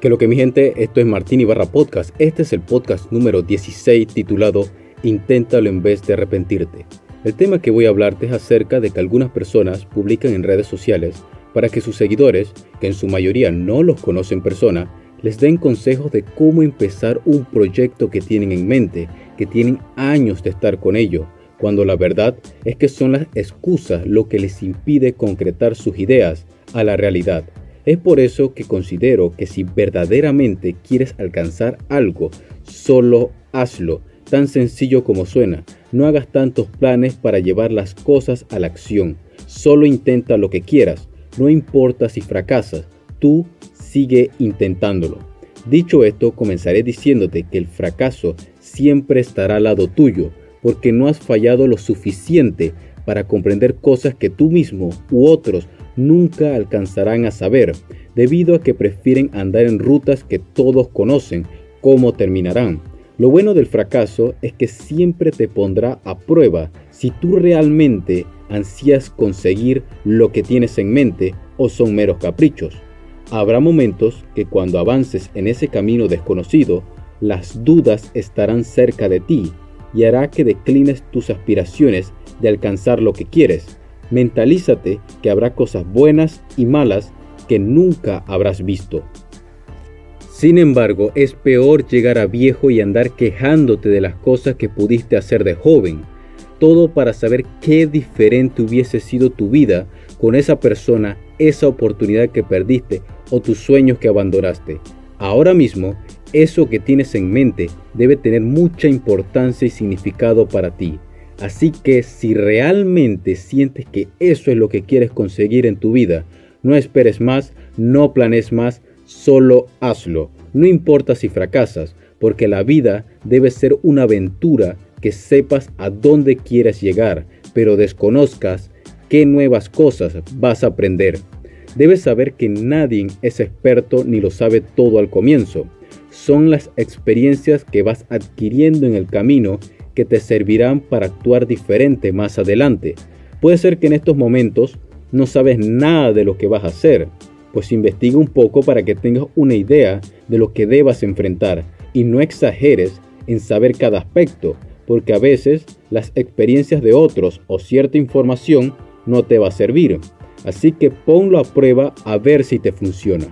Que lo que mi gente, esto es Martín Ibarra Podcast. Este es el podcast número 16 titulado Inténtalo en vez de arrepentirte. El tema que voy a hablarte es acerca de que algunas personas publican en redes sociales para que sus seguidores, que en su mayoría no los conocen en persona, les den consejos de cómo empezar un proyecto que tienen en mente, que tienen años de estar con ello, cuando la verdad es que son las excusas lo que les impide concretar sus ideas a la realidad. Es por eso que considero que si verdaderamente quieres alcanzar algo, solo hazlo, tan sencillo como suena. No hagas tantos planes para llevar las cosas a la acción. Solo intenta lo que quieras. No importa si fracasas, tú sigue intentándolo. Dicho esto, comenzaré diciéndote que el fracaso siempre estará al lado tuyo, porque no has fallado lo suficiente para comprender cosas que tú mismo u otros nunca alcanzarán a saber, debido a que prefieren andar en rutas que todos conocen cómo terminarán. Lo bueno del fracaso es que siempre te pondrá a prueba si tú realmente ansías conseguir lo que tienes en mente o son meros caprichos. Habrá momentos que cuando avances en ese camino desconocido, las dudas estarán cerca de ti y hará que declines tus aspiraciones de alcanzar lo que quieres mentalízate que habrá cosas buenas y malas que nunca habrás visto. Sin embargo, es peor llegar a viejo y andar quejándote de las cosas que pudiste hacer de joven, todo para saber qué diferente hubiese sido tu vida con esa persona, esa oportunidad que perdiste o tus sueños que abandonaste. Ahora mismo, eso que tienes en mente debe tener mucha importancia y significado para ti. Así que si realmente sientes que eso es lo que quieres conseguir en tu vida, no esperes más, no planes más, solo hazlo. No importa si fracasas, porque la vida debe ser una aventura que sepas a dónde quieres llegar, pero desconozcas qué nuevas cosas vas a aprender. Debes saber que nadie es experto ni lo sabe todo al comienzo. Son las experiencias que vas adquiriendo en el camino que te servirán para actuar diferente más adelante. Puede ser que en estos momentos no sabes nada de lo que vas a hacer, pues investiga un poco para que tengas una idea de lo que debas enfrentar y no exageres en saber cada aspecto, porque a veces las experiencias de otros o cierta información no te va a servir. Así que ponlo a prueba a ver si te funciona.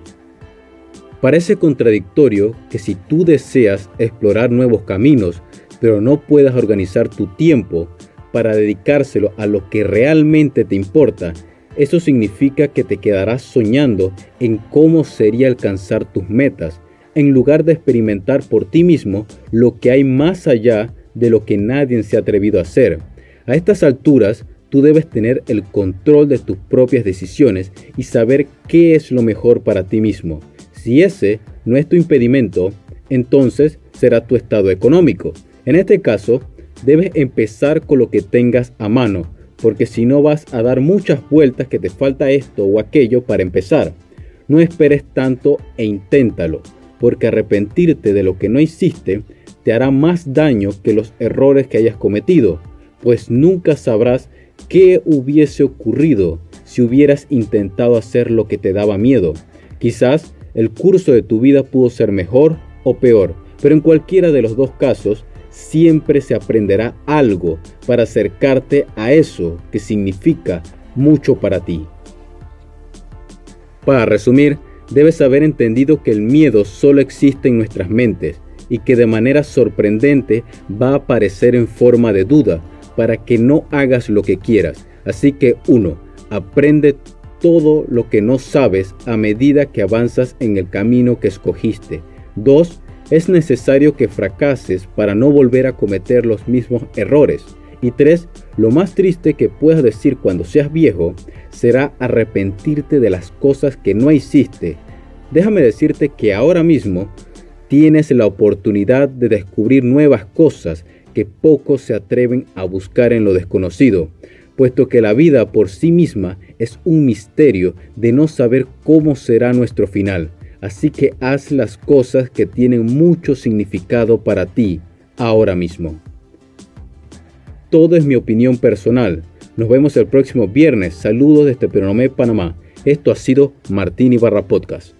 Parece contradictorio que si tú deseas explorar nuevos caminos, pero no puedas organizar tu tiempo para dedicárselo a lo que realmente te importa, eso significa que te quedarás soñando en cómo sería alcanzar tus metas, en lugar de experimentar por ti mismo lo que hay más allá de lo que nadie se ha atrevido a hacer. A estas alturas, tú debes tener el control de tus propias decisiones y saber qué es lo mejor para ti mismo. Si ese no es tu impedimento, entonces será tu estado económico. En este caso, debes empezar con lo que tengas a mano, porque si no vas a dar muchas vueltas que te falta esto o aquello para empezar. No esperes tanto e inténtalo, porque arrepentirte de lo que no hiciste te hará más daño que los errores que hayas cometido, pues nunca sabrás qué hubiese ocurrido si hubieras intentado hacer lo que te daba miedo. Quizás el curso de tu vida pudo ser mejor o peor, pero en cualquiera de los dos casos siempre se aprenderá algo para acercarte a eso que significa mucho para ti. Para resumir, debes haber entendido que el miedo solo existe en nuestras mentes y que de manera sorprendente va a aparecer en forma de duda para que no hagas lo que quieras. Así que uno, aprende todo lo que no sabes a medida que avanzas en el camino que escogiste. 2. Es necesario que fracases para no volver a cometer los mismos errores. Y tres, lo más triste que puedas decir cuando seas viejo será arrepentirte de las cosas que no hiciste. Déjame decirte que ahora mismo tienes la oportunidad de descubrir nuevas cosas que pocos se atreven a buscar en lo desconocido, puesto que la vida por sí misma es un misterio de no saber cómo será nuestro final. Así que haz las cosas que tienen mucho significado para ti ahora mismo. Todo es mi opinión personal. Nos vemos el próximo viernes. Saludos desde Peronomé, Panamá. Esto ha sido Martín Ibarra Podcast.